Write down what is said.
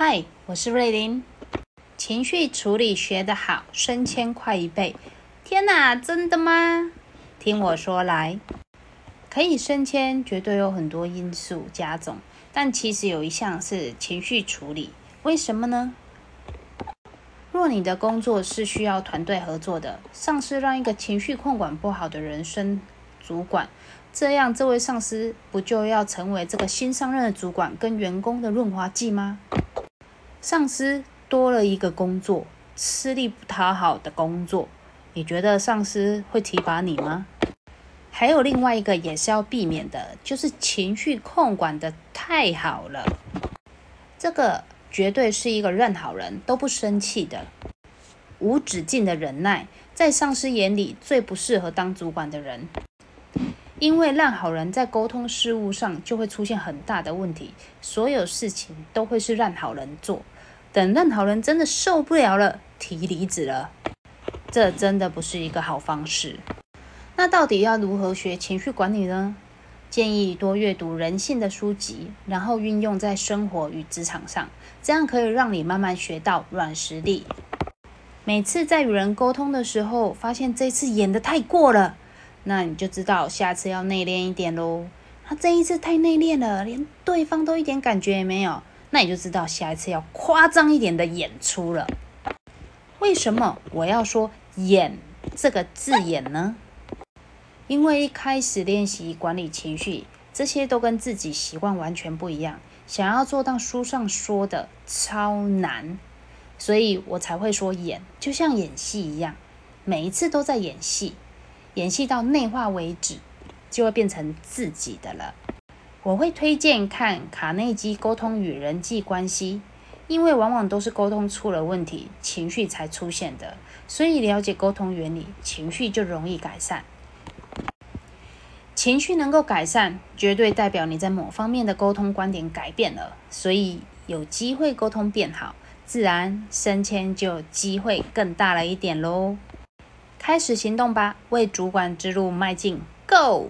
嗨，我是瑞琳。情绪处理学得好，升迁快一倍。天哪，真的吗？听我说来，可以升迁，绝对有很多因素加总，但其实有一项是情绪处理。为什么呢？若你的工作是需要团队合作的，上司让一个情绪控管不好的人升主管，这样这位上司不就要成为这个新上任的主管跟员工的润滑剂吗？上司多了一个工作，吃力不讨好的工作，你觉得上司会提拔你吗？还有另外一个也是要避免的，就是情绪控管的太好了，这个。绝对是一个任好人都不生气的，无止境的忍耐，在上司眼里最不适合当主管的人。因为烂好人在沟通事务上就会出现很大的问题，所有事情都会是烂好人做。等烂好人真的受不了了，提离职了，这真的不是一个好方式。那到底要如何学情绪管理呢？建议多阅读人性的书籍，然后运用在生活与职场上，这样可以让你慢慢学到软实力。每次在与人沟通的时候，发现这次演的太过了，那你就知道下次要内敛一点喽。他这一次太内敛了，连对方都一点感觉也没有，那你就知道下一次要夸张一点的演出了。为什么我要说“演”这个字眼呢？因为一开始练习管理情绪，这些都跟自己习惯完全不一样，想要做到书上说的超难，所以我才会说演，就像演戏一样，每一次都在演戏，演戏到内化为止，就会变成自己的了。我会推荐看卡内基沟通与人际关系，因为往往都是沟通出了问题，情绪才出现的，所以了解沟通原理，情绪就容易改善。情绪能够改善，绝对代表你在某方面的沟通观点改变了，所以有机会沟通变好，自然升迁就机会更大了一点喽。开始行动吧，为主管之路迈进，Go！